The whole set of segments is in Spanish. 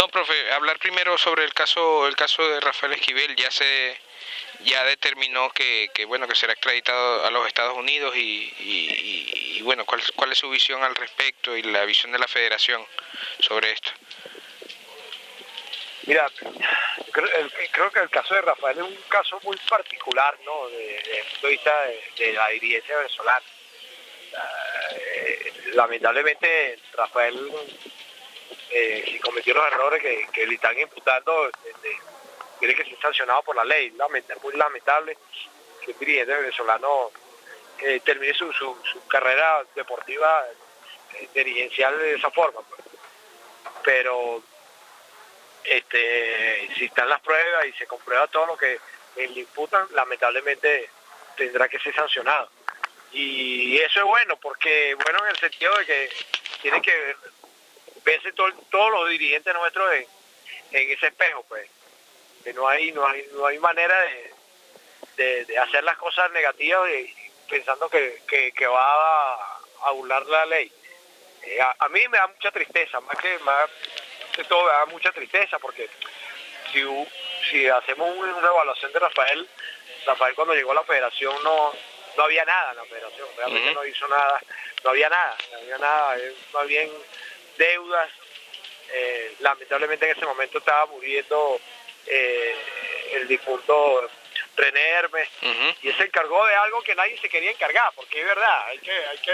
No, profe, hablar primero sobre el caso el caso de Rafael Esquivel. Ya se ya determinó que, que bueno que será extraditado a los Estados Unidos y, y, bueno cuál, es su visión al respecto y la visión de la Federación sobre esto. Mira, creo, que el caso de Rafael es un caso muy particular, ¿no? Desde el punto de vista de, la dirigencia venezolana. Eh, lamentablemente, Rafael, eh, si cometió los errores que, le están imputando, tiene que ser sancionado por la ley. Es muy lamentable que un dirigente venezolano eh, termine su, carrera deportiva eh, dirigencial de esa forma. Pues. Pero este, si están las pruebas y se comprueba todo lo que le imputan, lamentablemente tendrá que ser sancionado. Y eso es bueno, porque bueno en el sentido de que tiene que verse todos los dirigentes nuestros en, ese espejo, pues. Que no hay, no hay, no hay manera de, hacer las cosas negativas y, pensando que, va a, burlar la ley. Eh, a, mí me da mucha tristeza, más que más todo me da mucha tristeza porque si, si hacemos una evaluación de Rafael, Rafael cuando llegó a la federación no, no había nada en la federación, realmente no hizo nada, no había nada, no había nada, más bien deudas. Eh, lamentablemente en ese momento estaba muriendo eh, el difunto René Hermes y él se encargó de algo que nadie se quería encargar, porque es verdad, hay que, hay que,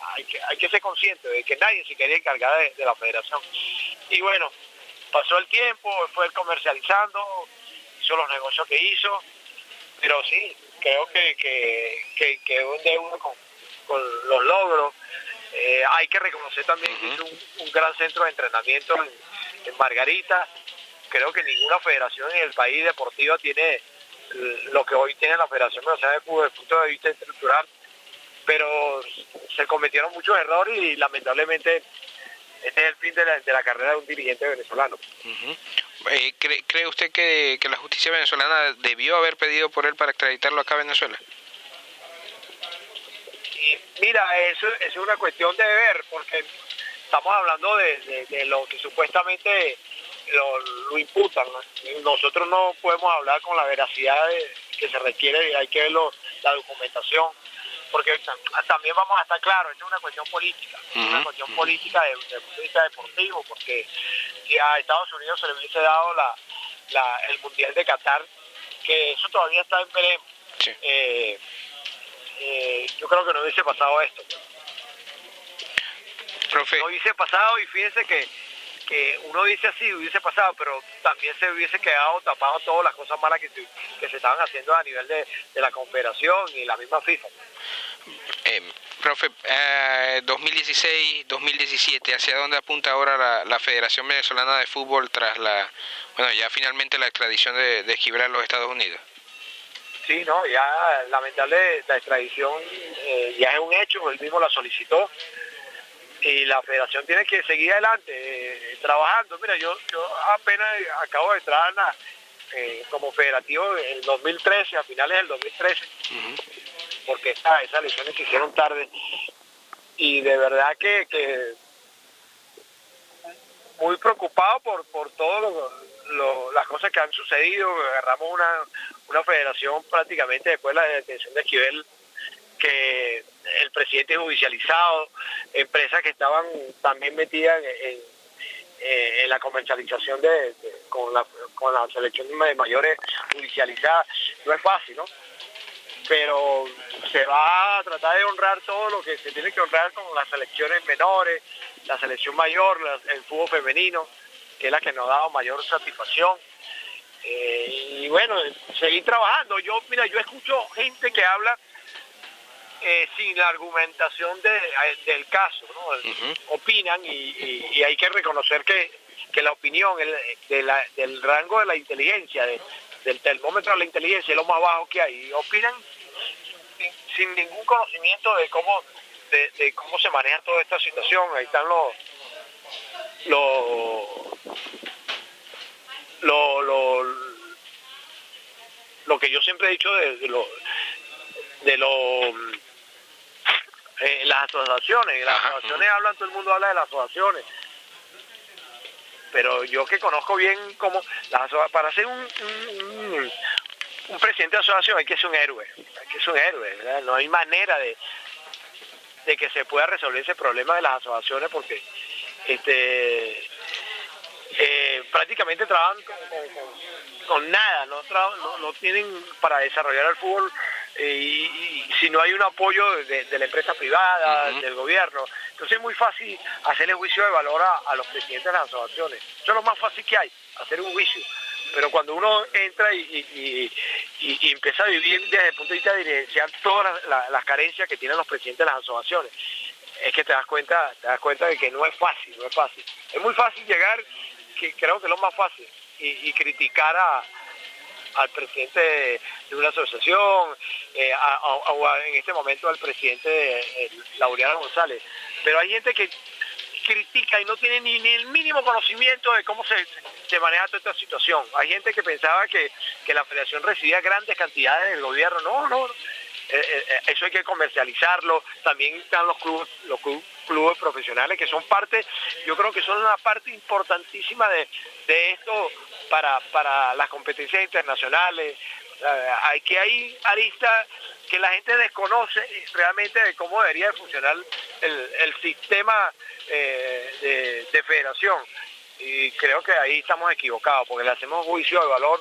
hay que, hay que ser consciente de que nadie se quería encargar de la federación. Y bueno, pasó el tiempo, fue comercializando, hizo los negocios que hizo, pero sí, creo que, que, que, un deuda con, con los logros. Eh, hay que reconocer también que hizo un, gran centro de entrenamiento en, Margarita. Creo que ninguna federación en el país deportiva tiene lo que hoy tiene la Federación Nacional de Fútbol desde el punto de vista estructural, pero se cometieron muchos errores y lamentablemente este es el fin de la, carrera de un dirigente venezolano. Eh, ¿cree, usted que, la justicia venezolana debió haber pedido por él para extraditarlo acá a Venezuela? Mira, eso, es una cuestión de ver, porque estamos hablando de, lo que supuestamente lo, imputan. Nosotros no podemos hablar con la veracidad que se requiere, hay que ver la documentación porque también vamos a estar claros, es una cuestión política, una cuestión política desde el punto de vista deportivo, porque si a Estados Unidos se le hubiese dado la, el Mundial de Qatar, que eso todavía está en veremos, eh, eh, yo creo que no hubiese pasado esto. No hubiese pasado y fíjense que que uno dice así, hubiese pasado, pero también se hubiese quedado tapado todas las cosas malas que se, que se estaban haciendo a nivel de, la Confederación y la misma FIFA. Eh, profe, 2016, 2017, ¿hacia dónde apunta ahora la, Federación Venezolana de Fútbol tras la, bueno, ya finalmente la extradición de, de a los Estados Unidos? Sí, no, ya lamentable la extradición eh, ya es un hecho, él mismo la solicitó y la federación tiene que seguir adelante eh, trabajando. Mira, yo, yo apenas acabo de entrar eh, como federativo en el 2013, a finales del 2013, porque esas elecciones se hicieron tarde y de verdad que, que muy preocupado por, por todas las cosas que han sucedido. Agarramos una, una federación prácticamente después de la detención de Esquivel que el presidente judicializado, empresas que estaban también metidas en, la comercialización de, con, la, con selección de mayores judicializadas. No es fácil, ¿no? Pero se va a tratar de honrar todo lo que se tiene que honrar con las selecciones menores, la selección mayor, el fútbol femenino, que es la que nos ha dado mayor satisfacción. Eh, y bueno, seguir trabajando. Yo, mira, yo escucho gente que habla eh, sin la argumentación de, eh, del caso, ¿no? Opinan y, hay que reconocer que, que la opinión del rango de la inteligencia, del termómetro de la inteligencia es lo más bajo que hay. opinan sin, ningún conocimiento de cómo de, cómo se maneja toda esta situación. Ahí están los lo, lo, lo, que yo siempre he dicho de, de lo de lo eh, las asociaciones, las asociaciones hablan, todo el mundo habla de las asociaciones. pero yo que conozco bien cómo para ser un, un, presidente de asociación hay que ser un héroe, hay que ser un héroe, no hay manera de, de que se pueda resolver ese problema de las asociaciones porque este eh, prácticamente trabajan con, nada, no, no, tienen para desarrollar el fútbol eh, y, si no hay un apoyo de, la empresa privada, del gobierno. Entonces es muy fácil hacerle juicio de valor a, los presidentes de las asociaciones. Eso es lo más fácil que hay, hacer un juicio. Pero cuando uno entra y, empieza a vivir desde el punto de vista de evidenciar todas las, carencias que tienen los presidentes de las asociaciones, es que te das cuenta, te das cuenta de que no es fácil, no es fácil. Es muy fácil llegar creo que es lo más fácil, y, criticar a, al presidente de, una asociación, eh, en este momento al presidente de, Laureano González. Pero hay gente que critica y no tiene ni, el mínimo conocimiento de cómo se, se, maneja toda esta situación. Hay gente que pensaba que, que la federación recibía grandes cantidades del gobierno. No, no, eh, eh, eh, eso hay que comercializarlo. También están los clubes, profesionales que son parte, yo creo que son una parte importantísima de, esto para, para las competencias internacionales. hay que hay aristas que la gente desconoce realmente de cómo debería funcionar el, sistema de, de federación y creo que ahí estamos equivocados porque le hacemos juicio de valor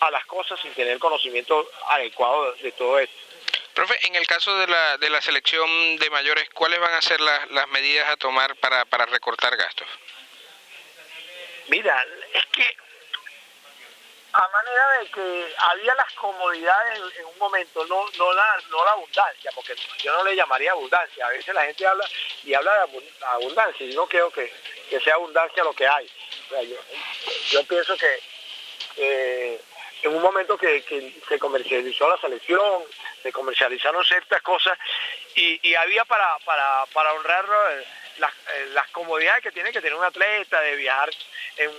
a las cosas sin tener conocimiento adecuado de todo esto. Profe, en el caso de la, de la selección de mayores, ¿cuáles van a ser las, las medidas a tomar para, para recortar gastos? Mira, es que a manera de que había las comodidades en, un momento, no, no, la, no la abundancia, porque yo no le llamaría abundancia. A veces la gente habla y habla de abundancia y no creo que, sea abundancia lo que hay. yo, pienso que en un momento que, se comercializó la selección, se comercializaron ciertas cosas y, había para, para, para honrar eh, eh, las, comodidades que tiene que tener un atleta de viajar en,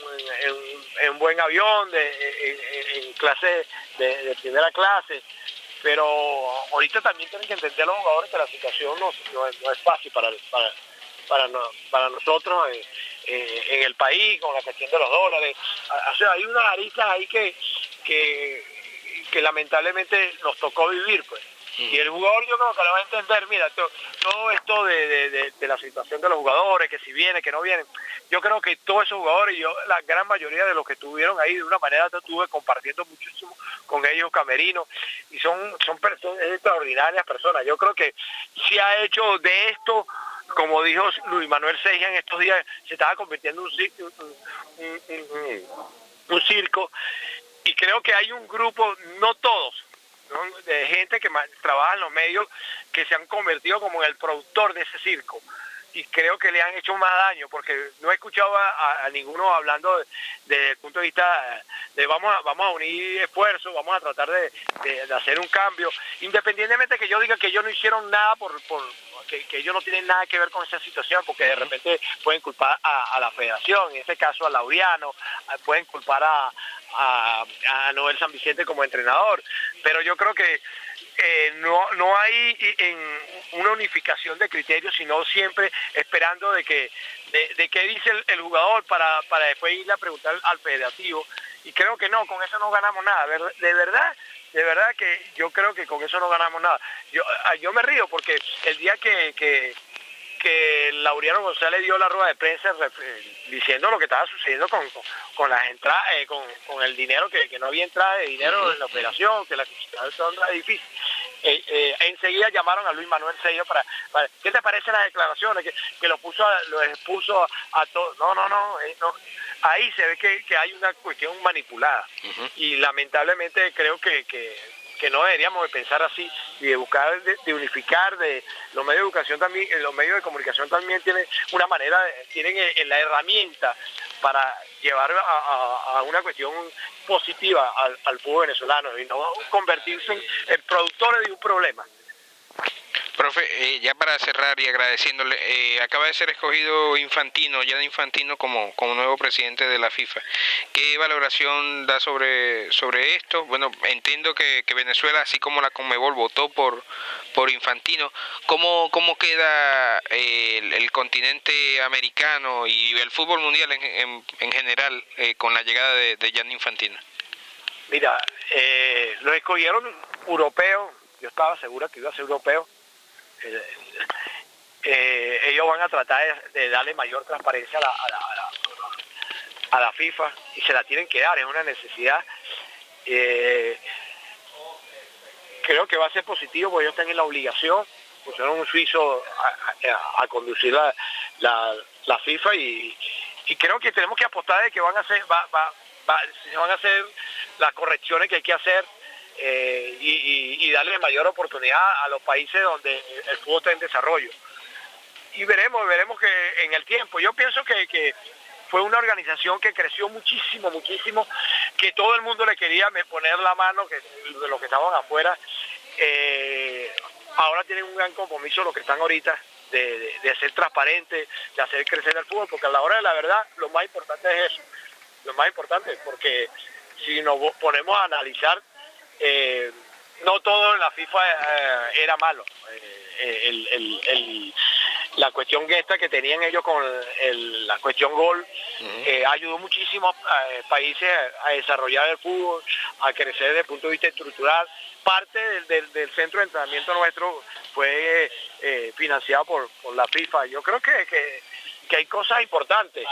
en, buen avión, de, en, clase de, primera clase. Pero ahorita también tienen que entender los jugadores que la situación no, no, es, fácil para, para, para, para nosotros en, el país con la cuestión de los dólares. O sea, hay unas aristas ahí que, que, que lamentablemente nos tocó vivir, pues. Y el jugador yo creo que lo va a entender, mira, todo, esto de, la situación de los jugadores, que si vienen, que no vienen, yo creo que todos esos jugadores, yo la gran mayoría de los que estuvieron ahí, de una manera yo estuve compartiendo muchísimo con ellos camerinos, y son, son personas, extraordinarias personas. Yo creo que si ha hecho de esto, como dijo Luis Manuel Seija en estos días, se estaba convirtiendo en un, un circo y creo que hay un grupo, no todos, de gente que trabaja en los medios que se han convertido como en el productor de ese circo. Y creo que le han hecho más daño porque no he escuchado a, ninguno hablando desde el punto de vista de vamos a, vamos a unir esfuerzos, vamos a tratar de, hacer un cambio, independientemente que yo diga que ellos no hicieron nada por, por que, ellos no tienen nada que ver con esa situación porque de repente pueden culpar a, la federación, en este caso a Laureano, pueden culpar a, a, Noel San Vicente como entrenador, pero yo creo que eh, no, no hay en una unificación de criterios, sino siempre esperando de que de, qué dice el, jugador para, para después ir a preguntar al federativo. Y creo que no, con eso no ganamos nada. De verdad, de verdad que yo creo que con eso no ganamos nada. Yo, ah, yo me río porque el día que, que que Laureano González dio la rueda de prensa diciendo lo que estaba sucediendo con, con, las entradas, eh, con, el dinero, que, no había entrada de dinero en la operación, que la situación era difícil. Eh, eh, enseguida llamaron a Luis Manuel Sello para, ¿qué te parecen las declaraciones? Que, que lo puso lo expuso a todos. No, no, no, Ahí se ve que, que hay una cuestión manipulada. Y lamentablemente creo que, que que no deberíamos de pensar así y de buscar de, unificar de los medios de educación también eh, los medios de comunicación también tienen una manera tienen eh, la herramienta para llevar a, una cuestión positiva al, al, pueblo venezolano y no convertirse en productores de un problema Eh, ya para cerrar y agradeciéndole, eh, acaba de ser escogido Infantino, ya de Infantino como, como nuevo presidente de la FIFA. ¿Qué valoración da sobre, sobre esto? Bueno, entiendo que, Venezuela, así como la Conmebol, votó por, por Infantino. ¿Cómo, cómo queda el, el, continente americano y el fútbol mundial en, en, en general eh, con la llegada de, de Gianni Infantino? Mira, eh, lo escogieron europeos, yo estaba segura que iba a ser europeo. Eh, ellos van a tratar de, darle mayor transparencia a la, a, la, a la, FIFA y se la tienen que dar, es una necesidad. Eh, creo que va a ser positivo porque ellos tienen la obligación, pusieron un suizo a, a conducir la, la, FIFA y, y, creo que tenemos que apostar de que van a hacer, va, va, va, van a hacer las correcciones que hay que hacer eh, y, darle mayor oportunidad a los países donde el fútbol está en desarrollo. Y veremos, veremos que en el tiempo, yo pienso que, fue una organización que creció muchísimo, muchísimo, que todo el mundo le quería poner la mano, que de los que estaban afuera, eh, ahora tienen un gran compromiso los que están ahorita de, de, de, ser transparentes, de hacer crecer el fútbol, porque a la hora de la verdad lo más importante es eso, lo más importante, porque si nos ponemos a analizar, eh, no todo en la FIFA eh, era malo. Eh, el, el, el, la cuestión esta que tenían ellos con la cuestión gol uh -huh. ayudó muchísimo a países a, desarrollar el fútbol, a crecer desde el punto de vista estructural. Parte del, del, del centro de entrenamiento nuestro fue financiado por, por, la FIFA. Yo creo que, que, que hay cosas importantes.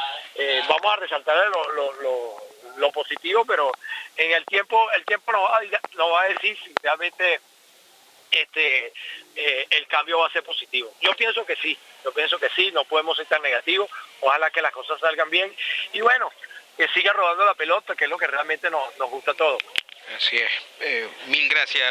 vamos a resaltar lo, lo, lo lo positivo, pero en el tiempo el tiempo nos va a, decir si realmente este eh, el cambio va a ser positivo. Yo pienso que sí, yo pienso que sí, no podemos ser tan negativos, ojalá que las cosas salgan bien y bueno, que siga rodando la pelota, que es lo que realmente nos, nos gusta a todos. Así es. Eh, mil gracias.